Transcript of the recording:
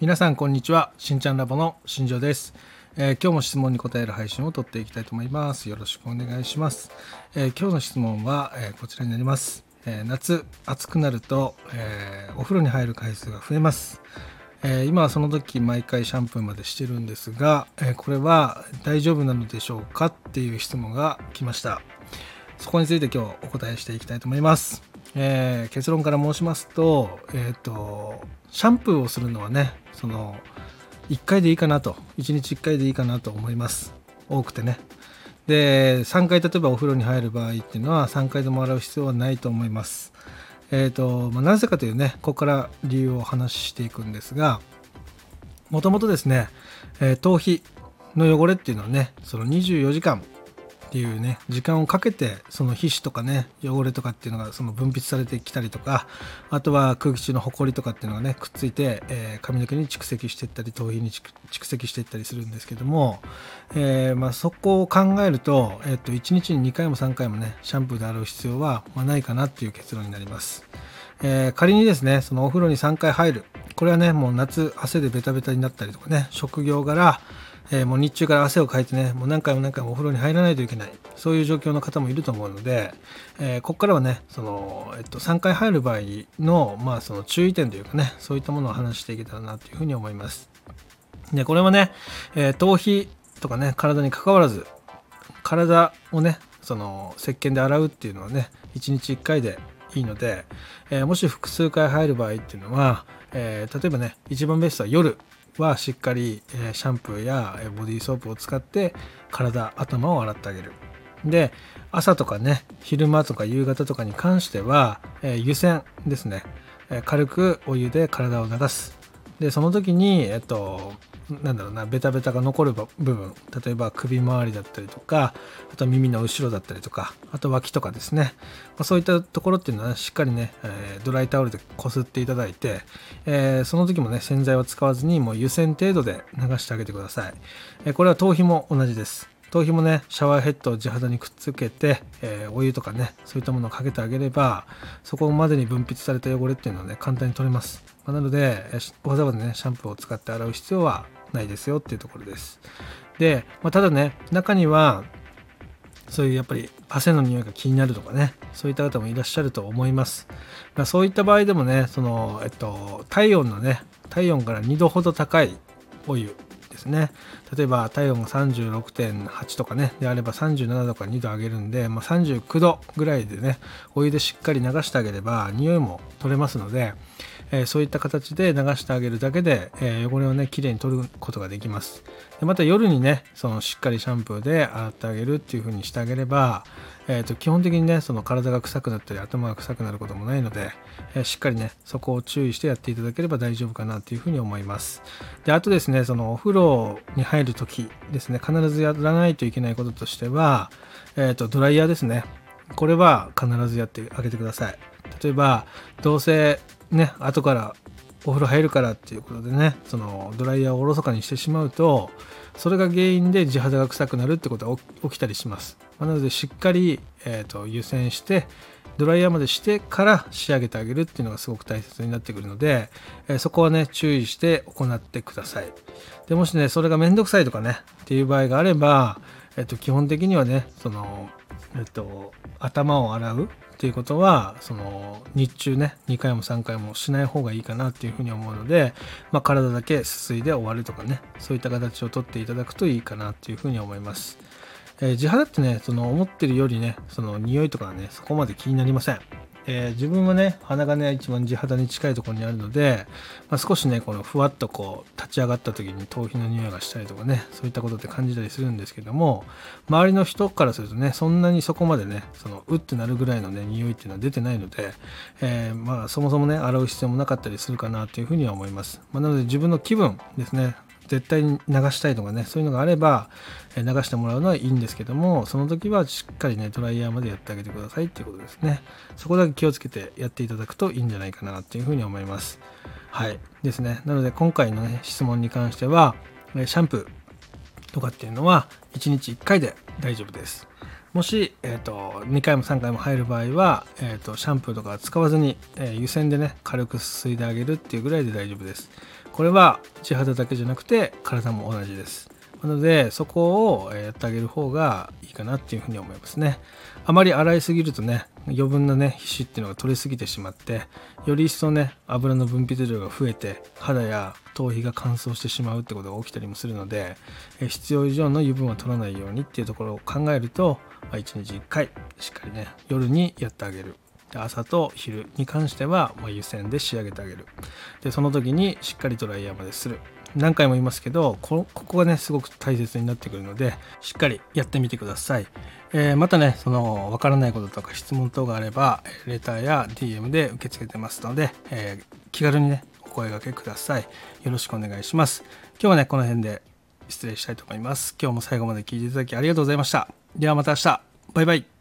皆さんこんにちは。しんちゃんラボの新庄です、えー今日も質問に答える配信を撮っていきたいと思います。よろしくお願いします、えー今日の質問は、えーこちらになります、え夏暑くなると、えお風呂に入る回数が増えます。え今はその時毎回シャンプーまでしてるんですが、えこれは大丈夫なのでしょうかっていう質問が来ました。そこについて今日お答えしていきたいと思います、えー結論から申しますと,、えー、とシャンプーをするのはねその1回でいいかなと1日1回でいいかなと思います。多くてね。で3回例えばお風呂に入る場合っていうのは3回でも洗う必要はないと思います。えーとまあ、なぜかというねここから理由をお話ししていくんですがもともとですね、えー頭皮の汚れっていうのはねその24時間っていうね時間をかけてその皮脂とかね汚れとかっていうのがその分泌されてきたりとかあとは空気中のホコリとかっていうのがねくっついて、えー髪の毛に蓄積していったり頭皮に蓄積していったりするんですけども、えーまあ、そこを考えると,、えー、と1日に2回も3回もねシャンプーで洗う必要は、ま、ないかなっていう結論になります。えー仮にですねそのお風呂に3回入るこれはねもう夏汗でベタベタになったりとかね職業柄、えーもう日中から汗をかいてねもう何回も何回もお風呂に入らないといけないそういう状況の方もいると思うので、えーここからはねその、えっと、3回入る場合の,、まあその注意点というかねそういったものを話していけたらなというふうに思います。でこれはね、えー頭皮とかね体に関わらず体をねその石鹸で洗うっていうのはね1日1回でいいので、えーもし複数回入る場合っていうのは、えー例えばね一番ベストは夜はしっかり、えシャンプーやボディーソープを使って体頭を洗ってあげる。で朝とかね昼間とか夕方とかに関しては、え湯煎ですね、え軽くお湯で体を流す。でその時にえっとなんだろうなベタベタが残る部分例えば首周りだったりとかあと耳の後ろだったりとかあと脇とかですね、まあそういったところっていうのはしっかりね、えードライタオルでこすっていただいて、えーその時もね洗剤は使わずにもう湯煎程度で流してあげてください、えーこれは頭皮も同じです。頭皮もねシャワーヘッドを地肌にくっつけて、えーお湯とかねそういったものをかけてあげればそこまでに分泌された汚れっていうのはね簡単に取れます、まあなのでわざわざねシャンプーを使って洗う必要はないですよっていうところです。で、まあ、ただね中にはそういうやっぱり汗の匂いが気になるとかねそういった方もいらっしゃると思います、まあ、そういった場合でもねその、えっと、体温のね体温から2度ほど高いお湯ですね。例えば体温が36.8とかねであれば37度から2度上げるんで、まあ、39度ぐらいでねお湯でしっかり流してあげれば匂いも取れますので、えそういった形で流してあげるだけで、え汚れをねきれいに取ることができます。でまた夜にねそのしっかりシャンプーで洗ってあげるっていう風にしてあげれば、えーと基本的にねその体が臭くなったり頭が臭くなることもないので、えしっかりねそこを注意してやっていただければ大丈夫かなというふうに思います。であとですねそのお風呂に入る時ですね必ずやらないといけないこととしては、えーとドライヤーですね。これは必ずやってあげてください。例えばどうせね後からお風呂入るからっていうことでねそのドライヤーをおろそかにしてしまうとそれが原因で地肌が臭くなるってことが起きたりします、まあなのでしっかり、えーと湯煎してドライヤーまでしてから仕上げてあげるっていうのがすごく大切になってくるので、えーそこはね注意して行ってください。でもしねそれがめんどくさいとかねっていう場合があれば、えっと基本的にはねその、えっと頭を洗うっていうことはその日中ね2回も3回もしない方がいいかなっていうふうに思うので、まあ、体だけすすいで終わるとかねそういった形をとっていただくといいかなっていうふうに思います。えー地肌ってねその思ってるよりねその匂いとかはねそこまで気になりません。えー自分はね鼻がね一番地肌に近いところにあるので、まあ、少しねこのふわっとこう立ち上がった時に頭皮の匂いがしたりとかねそういったことって感じたりするんですけども周りの人からするとねそんなにそこまでねそのうってなるぐらいのね匂いっていうのは出てないので、えーまあそもそもね洗う必要もなかったりするかなというふうには思います、まあ、なので自分の気分ですね。絶対に流したいとかねそういうのがあれば流してもらうのはいいんですけどもその時はしっかりねドライヤーまでやってあげてくださいっていうことですね。そこだけ気をつけてやっていただくといいんじゃないかなっていうふうに思います。はい。ですね。なので今回のね質問に関してはシャンプーとかっていうのは1日1回で大丈夫です。もし、えー、と2回も3回も入る場合は、えー、とシャンプーとか使わずに、えー湯煎でね軽くすすいであげるっていうぐらいで大丈夫です。これは地肌だけじゃなくて体も同じです。なのでそこをやってあげる方がいいかなっていうふうに思いますね。あまり洗いすぎるとね余分なね皮脂っていうのが取れすぎてしまってより一層ね油の分泌量が増えて肌や頭皮が乾燥してしまうってことが起きたりもするので必要以上の油分は取らないようにっていうところを考えるとま1日1回しっかりね夜にやってあげる。で朝と昼に関しては湯煎で仕上げてあげる。でその時にしっかりドライヤーまでする。何回も言いますけどここがねすごく大切になってくるのでしっかりやってみてください、えー、またねその分からないこととか質問等があればレターや DM で受け付けてますので、えー、気軽にねお声がけください。よろしくお願いします。今日はねこの辺で失礼したいと思います。今日も最後まで聞いていただきありがとうございました。ではまた明日。バイバイ。